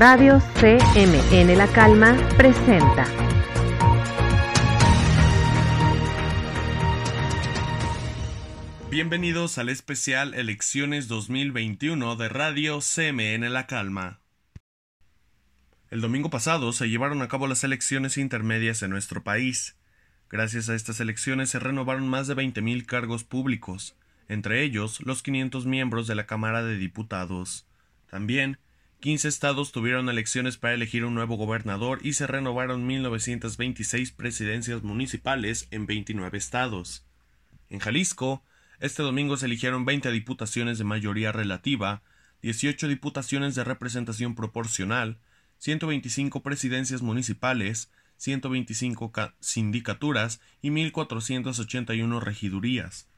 Radio CMN La Calma presenta. Bienvenidos al especial Elecciones 2021 de Radio CMN La Calma. El domingo pasado se llevaron a cabo las elecciones intermedias en nuestro país. Gracias a estas elecciones se renovaron más de 20.000 cargos públicos, entre ellos los 500 miembros de la Cámara de Diputados. También, 15 estados tuvieron elecciones para elegir un nuevo gobernador y se renovaron 1926 presidencias municipales en 29 estados. En Jalisco, este domingo se eligieron 20 diputaciones de mayoría relativa, 18 diputaciones de representación proporcional, 125 presidencias municipales, 125 sindicaturas y 1.481 regidurías.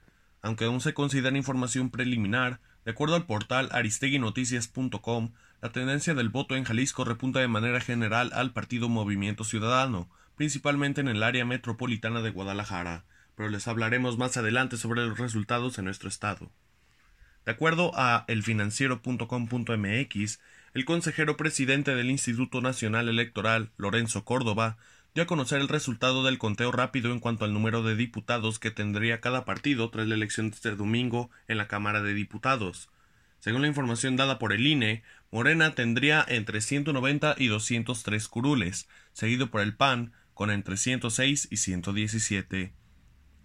Aunque aún se considera información preliminar, de acuerdo al portal aristeguinoticias.com, la tendencia del voto en Jalisco repunta de manera general al partido Movimiento Ciudadano, principalmente en el área metropolitana de Guadalajara, pero les hablaremos más adelante sobre los resultados en nuestro estado. De acuerdo a elfinanciero.com.mx, el consejero presidente del Instituto Nacional Electoral, Lorenzo Córdoba, dio a conocer el resultado del conteo rápido en cuanto al número de diputados que tendría cada partido tras la elección de este domingo en la Cámara de Diputados. Según la información dada por el INE, Morena tendría entre 190 y 203 curules, seguido por el PAN con entre 106 y 117.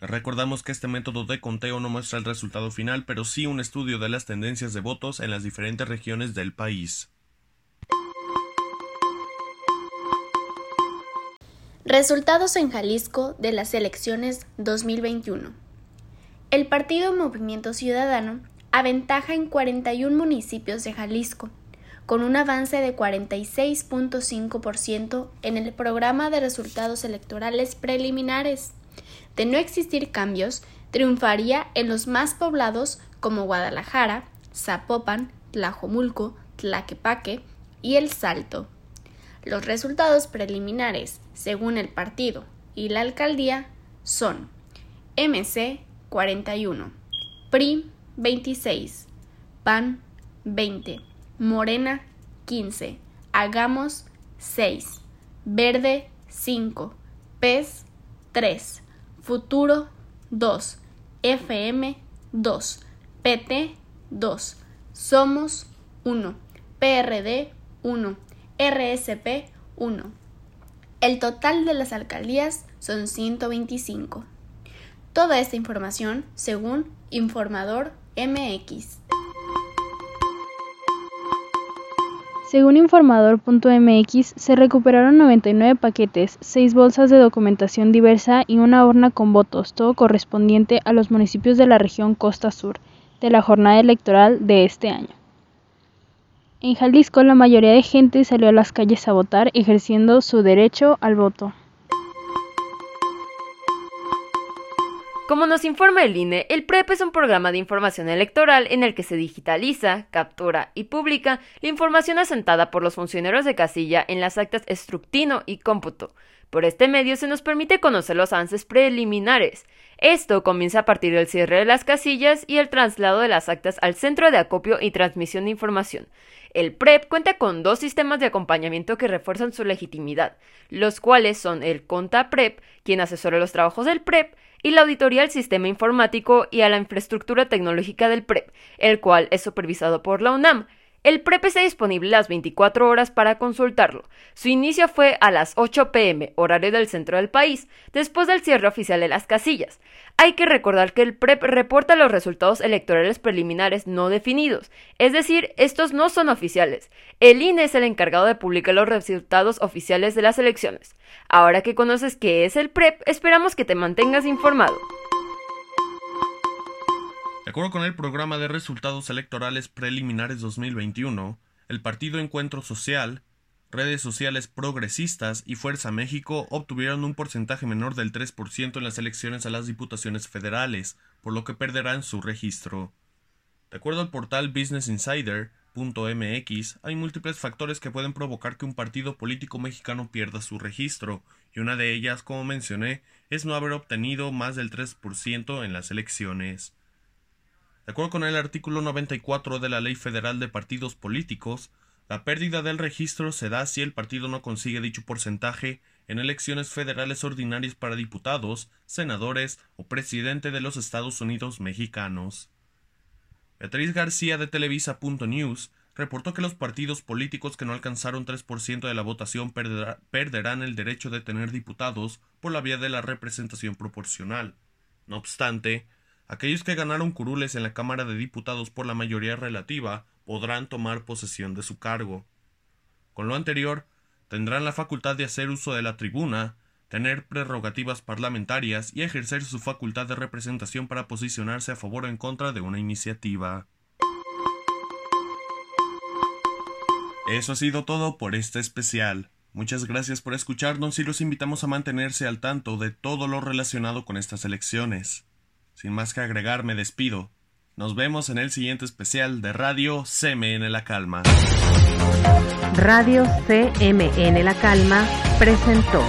Recordamos que este método de conteo no muestra el resultado final, pero sí un estudio de las tendencias de votos en las diferentes regiones del país. Resultados en Jalisco de las elecciones 2021. El partido Movimiento Ciudadano aventaja en 41 municipios de Jalisco, con un avance de 46.5% en el programa de resultados electorales preliminares. De no existir cambios, triunfaría en los más poblados como Guadalajara, Zapopan, Tlajomulco, Tlaquepaque y El Salto. Los resultados preliminares, según el partido y la alcaldía, son MC 41, PRI 26, PAN 20, Morena 15, Hagamos 6, Verde 5, PES 3, Futuro 2, FM 2, PT 2, Somos 1, PRD 1, RSP 1. El total de las alcaldías son 125. Toda esta información según Informador MX. Según informador.mx, se recuperaron 99 paquetes, 6 bolsas de documentación diversa y una urna con votos, todo correspondiente a los municipios de la región Costa Sur, de la jornada electoral de este año. En Jalisco la mayoría de gente salió a las calles a votar ejerciendo su derecho al voto. Como nos informa el INE, el PREP es un programa de información electoral en el que se digitaliza, captura y publica la información asentada por los funcionarios de casilla en las actas estructino y cómputo. Por este medio se nos permite conocer los avances preliminares. Esto comienza a partir del cierre de las casillas y el traslado de las actas al centro de acopio y transmisión de información. El PREP cuenta con dos sistemas de acompañamiento que refuerzan su legitimidad, los cuales son el CONTA-PREP, quien asesora los trabajos del PREP, y la auditoría al sistema informático y a la infraestructura tecnológica del PREP, el cual es supervisado por la UNAM. El PREP está disponible las 24 horas para consultarlo. Su inicio fue a las 8 pm, horario del centro del país, después del cierre oficial de las casillas. Hay que recordar que el PREP reporta los resultados electorales preliminares no definidos, es decir, estos no son oficiales. El INE es el encargado de publicar los resultados oficiales de las elecciones. Ahora que conoces qué es el PREP, esperamos que te mantengas informado. De acuerdo con el programa de resultados electorales preliminares 2021, el Partido Encuentro Social, redes sociales progresistas y Fuerza México obtuvieron un porcentaje menor del 3% en las elecciones a las diputaciones federales, por lo que perderán su registro. De acuerdo al portal Business Insider.mx, hay múltiples factores que pueden provocar que un partido político mexicano pierda su registro, y una de ellas, como mencioné, es no haber obtenido más del 3% en las elecciones. De acuerdo con el artículo 94 de la Ley Federal de Partidos Políticos, La pérdida del registro se da si el partido no consigue dicho porcentaje en elecciones federales ordinarias para diputados, senadores o presidente de los Estados Unidos mexicanos. Beatriz García de Televisa.news reportó que los partidos políticos que no alcanzaron 3% de la votación perderán el derecho de tener diputados por la vía de la representación proporcional. No obstante, aquellos que ganaron curules en la Cámara de Diputados por la mayoría relativa podrán tomar posesión de su cargo. Con lo anterior, tendrán la facultad de hacer uso de la tribuna, tener prerrogativas parlamentarias y ejercer su facultad de representación para posicionarse a favor o en contra de una iniciativa. Eso ha sido todo por este especial. Muchas gracias por escucharnos y los invitamos a mantenerse al tanto de todo lo relacionado con estas elecciones. Sin más que agregar, me despido. Nos vemos en el siguiente especial de Radio CMN La Calma. Radio CMN La Calma presentó.